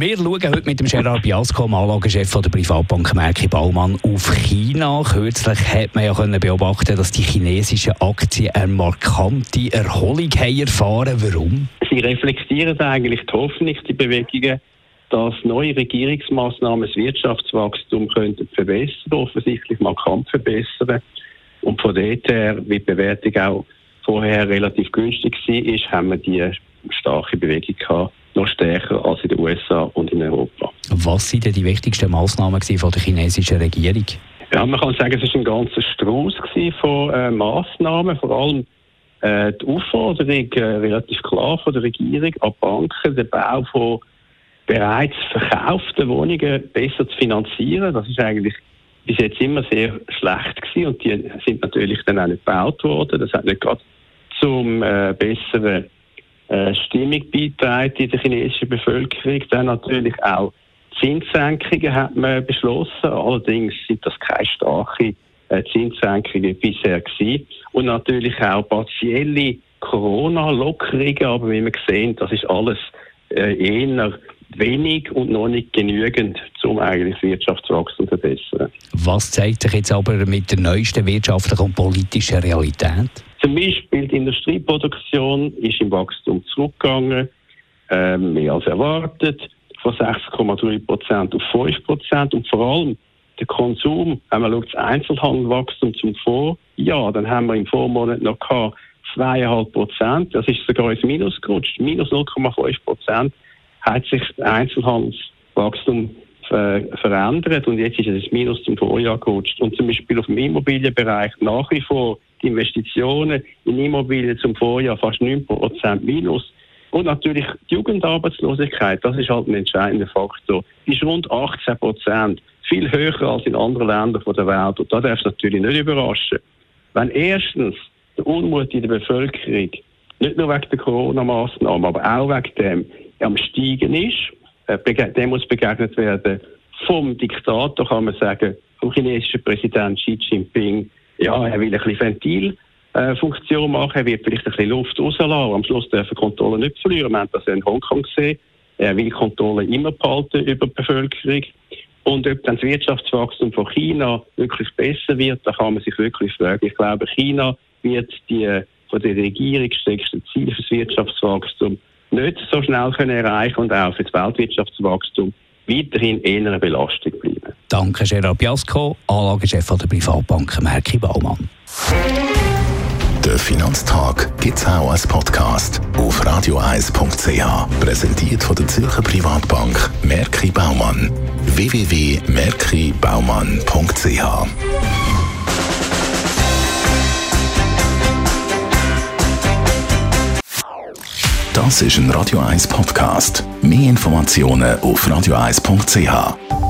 wir schauen heute mit dem Gerard Biasco, Anlagechef der Privatbank Merki Baumann, auf China. Kürzlich hat man ja können beobachten, dass die chinesischen Aktien eine markante Erholung haben erfahren. Warum? Sie reflektieren eigentlich die Hoffnung, die Bewegungen, dass neue Regierungsmaßnahmen das Wirtschaftswachstum könnten verbessern, offensichtlich markant verbessern. Und von dort her, wie die Bewertung auch vorher relativ günstig war, haben wir die starke Bewegung gehabt noch stärker als in den USA und in Europa. Was waren denn die wichtigsten Massnahmen von der chinesischen Regierung? Ja, man kann sagen, es war ein ganzer Strauß von äh, Massnahmen, vor allem äh, die Aufforderung äh, relativ klar von der Regierung an Banken, den Bau von bereits verkauften Wohnungen besser zu finanzieren. Das ist eigentlich bis jetzt immer sehr schlecht gewesen und die sind natürlich dann auch nicht gebaut worden. Das hat nicht gerade zum äh, besseren Stimmung beiträgt in der chinesischen Bevölkerung. Dann natürlich auch Zinssenkungen hat man beschlossen. Allerdings sind das keine starke äh, Zinssenkungen bisher gewesen. Und natürlich auch partielle Corona-Lockerungen. Aber wie wir sehen, das ist alles äh, eher wenig und noch nicht genügend, um eigentlich das Wirtschaftswachstum zu verbessern. Was zeigt sich jetzt aber mit der neuesten wirtschaftlichen und politischen Realität? Zum Beispiel die Industrieproduktion ist im Wachstum zurückgegangen, äh, mehr als erwartet, von 6,3 Prozent auf 5 Prozent. Und vor allem der Konsum, wenn man schaut, das Einzelhandelwachstum zum Vorjahr, dann haben wir im Vormonat noch gehabt 2,5 Prozent, das ist sogar ins Minus gerutscht, minus 0,5 Prozent hat sich das Einzelhandelswachstum verändert. Und jetzt ist es Minus zum Vorjahr gerutscht. Und zum Beispiel auf dem Immobilienbereich nach wie vor die Investitionen in Immobilien zum Vorjahr fast 9% Minus. Und natürlich die Jugendarbeitslosigkeit, das ist halt ein entscheidender Faktor. Die ist rund 18% viel höher als in anderen Ländern der Welt. Und da darf es natürlich nicht überraschen. Wenn erstens der Unmut in der Bevölkerung, nicht nur wegen der Corona-Massnahmen, aber auch wegen dem, am Steigen ist, äh, dem muss begegnet werden vom Diktator, kann man sagen, vom chinesischen Präsident Xi Jinping. Ja, er will ein bisschen Ventilfunktion machen, er wird vielleicht ein bisschen Luft rauslassen, am Schluss dürfen Kontrollen nicht verlieren. Wir haben das in Hongkong gesehen. Er will Kontrollen immer behalten über die Bevölkerung. Und ob dann das Wirtschaftswachstum von China wirklich besser wird, da kann man sich wirklich fragen. Ich glaube, China wird die von der Regierung gesteckten Ziele für das Wirtschaftswachstum nicht so schnell können erreichen und auch für das Weltwirtschaftswachstum weiterhin eher eine Belastung bleiben. Danke, Gerard Biasco, Anlagechef der Privatbank Merki Baumann. Der Finanztag gibt es auch als Podcast auf radioeis.ch. Präsentiert von der Zürcher Privatbank Merki Baumann. www.merkibaumann.ch Das ist ein Radio 1 Podcast. Mehr Informationen auf radioeis.ch.